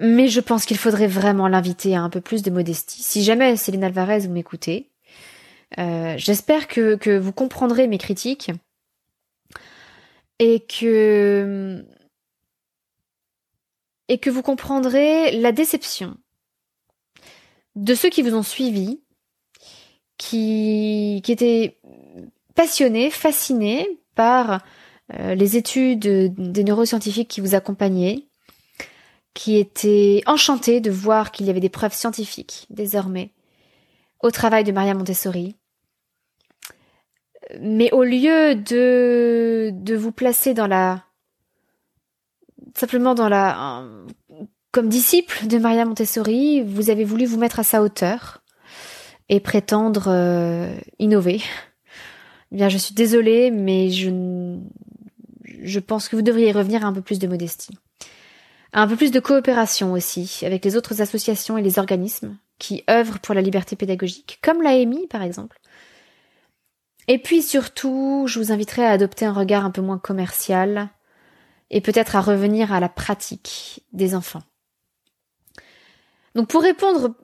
Mais je pense qu'il faudrait vraiment l'inviter à un peu plus de modestie. Si jamais Céline Alvarez vous m'écoutez, euh, j'espère que, que vous comprendrez mes critiques et que et que vous comprendrez la déception de ceux qui vous ont suivi, qui, qui étaient passionnés, fascinés par euh, les études des neuroscientifiques qui vous accompagnaient, qui étaient enchantés de voir qu'il y avait des preuves scientifiques désormais au travail de Maria Montessori. Mais au lieu de, de vous placer dans la simplement dans la comme disciple de Maria Montessori, vous avez voulu vous mettre à sa hauteur et prétendre euh, innover. Eh bien, je suis désolée, mais je je pense que vous devriez revenir à un peu plus de modestie. Un peu plus de coopération aussi avec les autres associations et les organismes qui œuvrent pour la liberté pédagogique, comme l'AMI par exemple. Et puis surtout, je vous inviterai à adopter un regard un peu moins commercial, et peut-être à revenir à la pratique des enfants. Donc pour répondre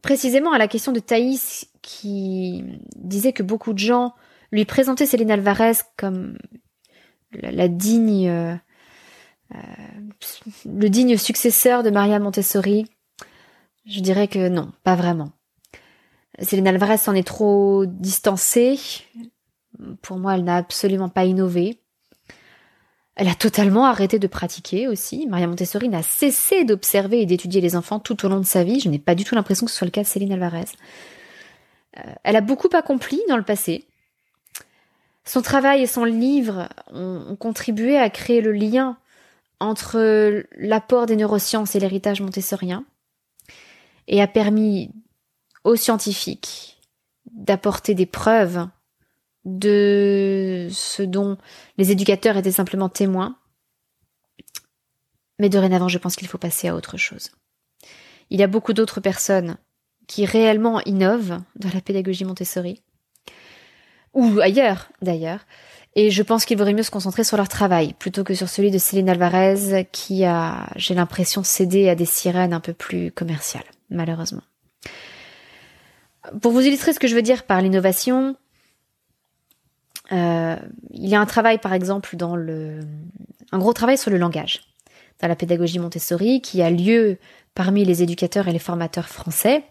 précisément à la question de Thaïs qui disait que beaucoup de gens lui présentaient Céline Alvarez comme la, digne, euh, le digne successeur de Maria Montessori, je dirais que non, pas vraiment. Céline Alvarez s'en est trop distancée. Pour moi, elle n'a absolument pas innové. Elle a totalement arrêté de pratiquer aussi. Maria Montessori n'a cessé d'observer et d'étudier les enfants tout au long de sa vie. Je n'ai pas du tout l'impression que ce soit le cas de Céline Alvarez. Euh, elle a beaucoup accompli dans le passé. Son travail et son livre ont, contribué à créer le lien entre l'apport des neurosciences et l'héritage montessorien et a permis aux scientifiques d'apporter des preuves de ce dont les éducateurs étaient simplement témoins. Mais dorénavant, je pense qu'il faut passer à autre chose. Il y a beaucoup d'autres personnes qui réellement innovent dans la pédagogie Montessori, ou ailleurs d'ailleurs, et je pense qu'il vaudrait mieux se concentrer sur leur travail plutôt que sur celui de Céline Alvarez qui a, j'ai l'impression, cédé à des sirènes un peu plus commerciales, malheureusement. Pour vous illustrer ce que je veux dire par l'innovation, euh, il y a un travail, par exemple, dans le, un gros travail sur le langage dans la pédagogie Montessori qui a lieu parmi les éducateurs et les formateurs français.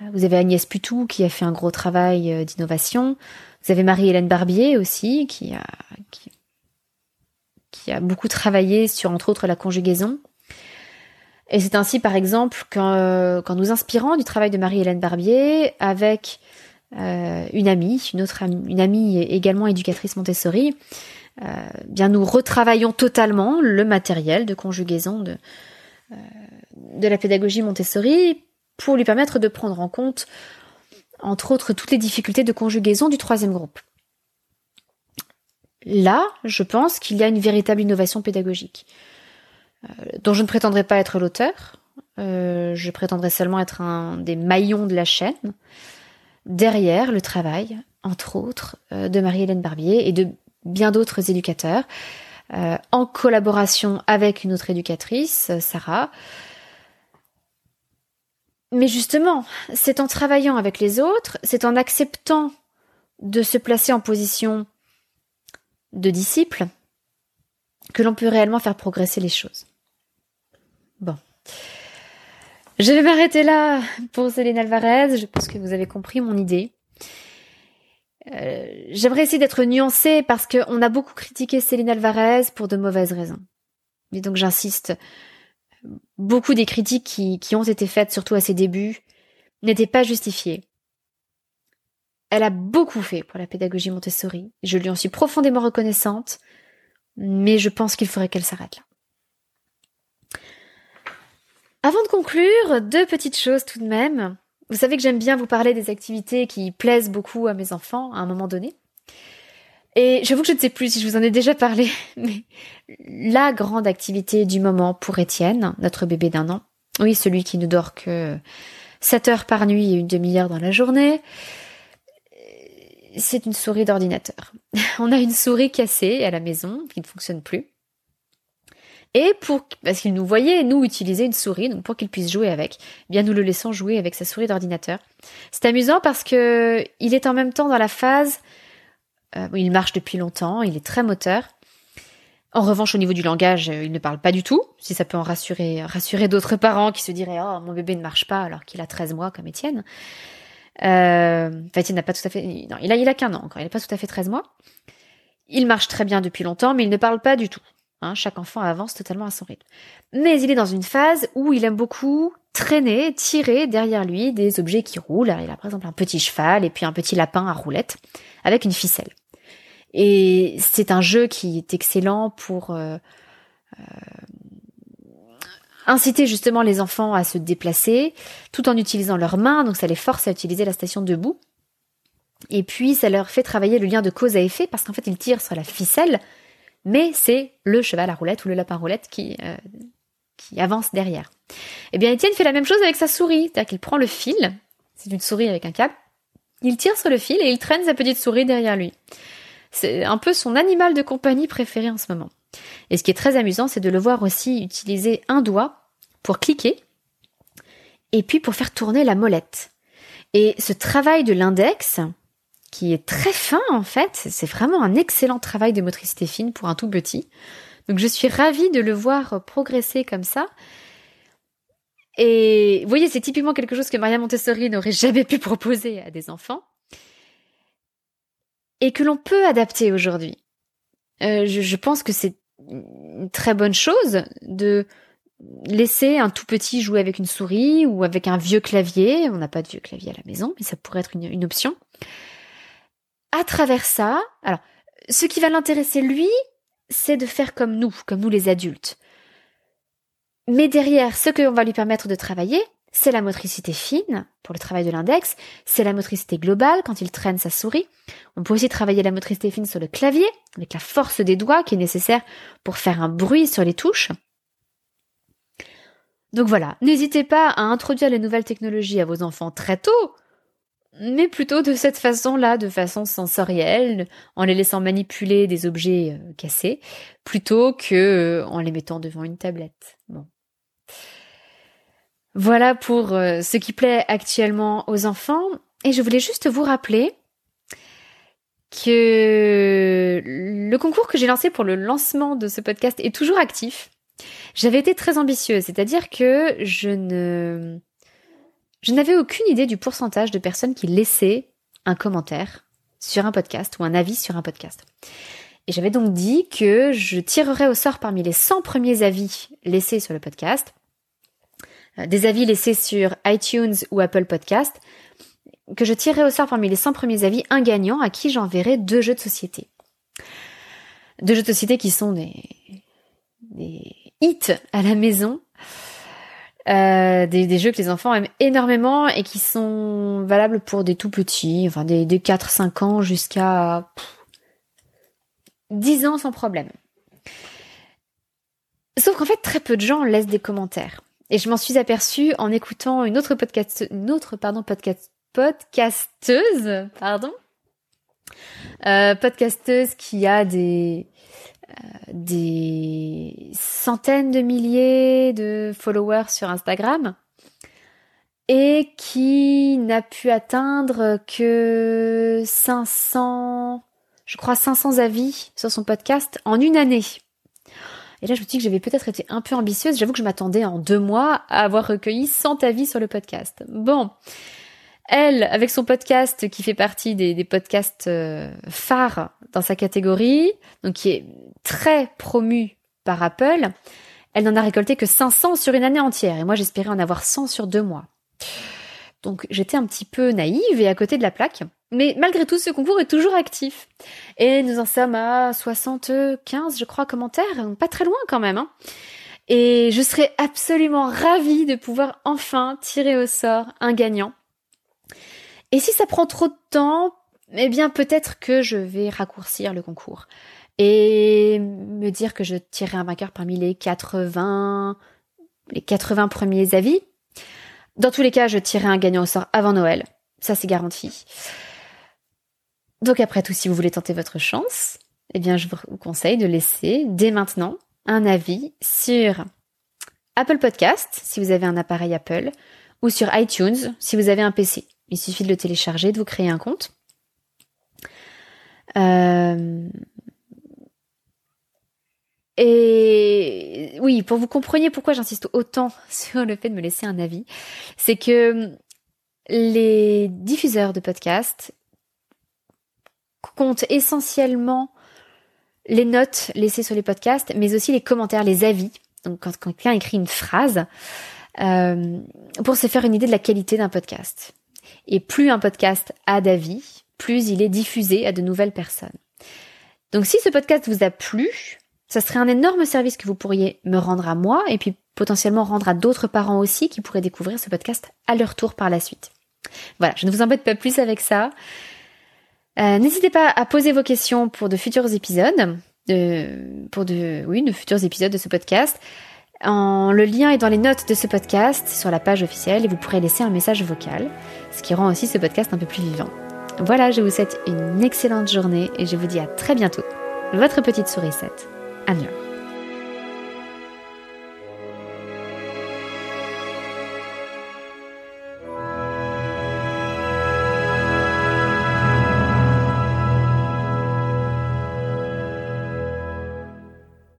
Euh, vous avez Agnès Putou qui a fait un gros travail euh, d'innovation. Vous avez Marie-Hélène Barbier aussi qui a, qui, a beaucoup travaillé sur entre autres la conjugaison. Et c'est ainsi par exemple qu'en nous inspirant du travail de Marie-Hélène Barbier avec euh, une amie, une autre amie, une amie également éducatrice Montessori, euh, bien nous retravaillons totalement le matériel de conjugaison euh, de la pédagogie Montessori pour lui permettre de prendre en compte, entre autres, toutes les difficultés de conjugaison du troisième groupe. Là, je pense qu'il y a une véritable innovation pédagogique, dont je ne prétendrai pas être l'auteur, je prétendrai seulement être un des maillons de la chaîne, derrière le travail, entre autres, euh, de Marie-Hélène Barbier et de bien d'autres éducateurs, euh, en collaboration avec une autre éducatrice, euh, Sarah. Mais justement, c'est en travaillant avec les autres, c'est en acceptant de se placer en position de disciple que l'on peut réellement faire progresser les choses. Bon. Je vais m'arrêter là pour Céline Alvarez. Je pense que vous avez compris mon idée. Euh, j'aimerais essayer d'être nuancée parce qu'on a beaucoup critiqué Céline Alvarez pour de mauvaises raisons. Et donc j'insiste, beaucoup des critiques qui, ont été faites, surtout à ses débuts, n'étaient pas justifiées. Elle a beaucoup fait pour la pédagogie Montessori. Je lui en suis profondément reconnaissante, mais je pense qu'il faudrait qu'elle s'arrête là. Avant de conclure, deux petites choses tout de même. vous savez que j'aime bien vous parler des activités qui plaisent beaucoup à mes enfants à un moment donné. Et j'avoue que je ne sais plus si je vous en ai déjà parlé, <laughs> mais la grande activité du moment pour Étienne, notre bébé d'un an, oui, celui qui ne dort que 7 heures par nuit et une demi-heure dans la journée, c'est une souris d'ordinateur. <laughs> On a une souris cassée à la maison qui ne fonctionne plus. Et pour, parce qu'il nous voyait, nous, utiliser une souris, donc pour qu'il puisse jouer avec, eh bien, nous le laissons jouer avec sa souris d'ordinateur. C'est amusant parce que il est en même temps dans la phase, euh, il marche depuis longtemps, il est très moteur. En revanche, au niveau du langage, euh, il ne parle pas du tout. Si ça peut en rassurer, rassurer d'autres parents qui se diraient, oh, mon bébé ne marche pas alors qu'il a 13 mois comme Étienne. Euh, n'a pas tout à fait, non, il a, il a qu'un an encore, il n'a pas tout à fait 13 mois. Il marche très bien depuis longtemps, mais il ne parle pas du tout. Hein, chaque enfant avance totalement à son rythme. Mais il est dans une phase où il aime beaucoup traîner, tirer derrière lui des objets qui roulent. il a par exemple un petit cheval et puis un petit lapin à roulette avec une ficelle. Et c'est un jeu qui est excellent pour euh, euh, inciter justement les enfants à se déplacer tout en utilisant leurs mains, donc ça les force à utiliser la station debout. Et puis ça leur fait travailler le lien de cause à effet parce qu'en fait ils tirent sur la ficelle mais c'est le cheval à roulette ou le lapin à roulette qui, euh, qui avance derrière. Eh bien, Étienne fait la même chose avec sa souris, c'est-à-dire qu'il prend le fil, c'est une souris avec un câble, il tire sur le fil et il traîne sa petite souris derrière lui. C'est un peu son animal de compagnie préféré en ce moment. Et ce qui est très amusant, c'est de le voir aussi utiliser un doigt pour cliquer et puis pour faire tourner la molette. Et ce travail de l'index, qui est très fin en fait. C'est vraiment un excellent travail de motricité fine pour un tout petit. Donc je suis ravie de le voir progresser comme ça. Et vous voyez, c'est typiquement quelque chose que Maria Montessori n'aurait jamais pu proposer à des enfants et que l'on peut adapter aujourd'hui. Euh, je, pense que c'est une très bonne chose de laisser un tout petit jouer avec une souris ou avec un vieux clavier. On n'a pas de vieux clavier à la maison, mais ça pourrait être une, une option à travers ça, alors, ce qui va l'intéresser lui, c'est de faire comme nous, comme nous les adultes. Mais derrière, ce que l'on va lui permettre de travailler, c'est la motricité fine pour le travail de l'index, c'est la motricité globale quand il traîne sa souris. On peut aussi travailler la motricité fine sur le clavier, avec la force des doigts qui est nécessaire pour faire un bruit sur les touches. Donc voilà, n'hésitez pas à introduire les nouvelles technologies à vos enfants très tôt, mais plutôt de cette façon-là, de façon sensorielle, en les laissant manipuler des objets euh, cassés, plutôt que euh, en les mettant devant une tablette. Voilà pour euh, ce qui plaît actuellement aux enfants. Et je voulais juste vous rappeler que le concours que j'ai lancé pour le lancement de ce podcast est toujours actif. J'avais été très ambitieuse, c'est-à-dire que je ne je n'avais aucune idée du pourcentage de personnes qui laissaient un commentaire sur un podcast ou un avis sur un podcast. Et j'avais donc dit que je tirerais au sort parmi les 100 premiers avis laissés sur le podcast, des avis laissés sur iTunes ou Apple Podcast, que je tirerais au sort parmi les 100 premiers avis un gagnant à qui j'enverrai deux jeux de société. Deux jeux de société qui sont des, des hits à la maison euh, des, jeux que les enfants aiment énormément et qui sont valables pour des tout petits, enfin des, des 4-5 ans jusqu'à 10 ans sans problème. Sauf qu'en fait, très peu de gens laissent des commentaires. Et je m'en suis aperçue en écoutant une autre podcast, une autre, podcasteuse, euh, podcasteuse qui a des, des centaines de milliers de followers sur Instagram et qui n'a pu atteindre que 500, je crois 500 avis sur son podcast en une année. Et là, je me dis que j'avais peut-être été un peu ambitieuse. J'avoue que je m'attendais en deux mois à avoir recueilli 100 avis sur le podcast. Bon. Elle, avec son podcast qui fait partie des, des podcasts euh, phares dans sa catégorie, donc qui est très promu par Apple, elle n'en a récolté que 500 sur une année entière. Et moi, j'espérais en avoir 100 sur deux mois. Donc j'étais un petit peu naïve et à côté de la plaque. Mais malgré tout, ce concours est toujours actif. Et nous en sommes à 75, je crois, commentaires. Pas très loin quand même. Hein. Et je serais absolument ravie de pouvoir enfin tirer au sort un gagnant Et si ça prend trop de temps, eh bien peut-être que je vais raccourcir le concours et me dire que je tirerai un vainqueur parmi les 80 les 80 premiers avis. Dans tous les cas, je tirerai un gagnant au sort avant Noël. Ça, c'est garanti. Donc après tout, si vous voulez tenter votre chance, eh bien, je vous conseille de laisser dès maintenant un avis sur Apple Podcast, si vous avez un appareil Apple, ou sur iTunes, si vous avez un PC. Il suffit de le télécharger, de vous créer un compte. Euh, et oui, pour vous compreniez pourquoi j'insiste autant <laughs> sur le fait de me laisser un avis, c'est que les diffuseurs de podcasts comptent essentiellement les notes laissées sur les podcasts, mais aussi les commentaires, les avis. Donc quand, quelqu'un écrit une phrase, euh, pour se faire une idée de la qualité d'un podcast. Et plus un podcast a d'avis, plus il est diffusé à de nouvelles personnes. Donc si ce podcast vous a plu, ça serait un énorme service que vous pourriez me rendre à moi et puis potentiellement rendre à d'autres parents aussi qui pourraient découvrir ce podcast à leur tour par la suite. Voilà, je ne vous embête pas plus avec ça. Euh, n'hésitez pas à poser vos questions pour de futurs épisodes, pour de, oui, de futurs épisodes de ce podcast. Le lien est dans les notes de ce podcast sur la page officielle et vous pourrez laisser un message vocal, ce qui rend aussi ce podcast un peu plus vivant. Voilà, je vous souhaite une excellente journée et je vous dis à très bientôt. Votre petite sourisette, 안녕.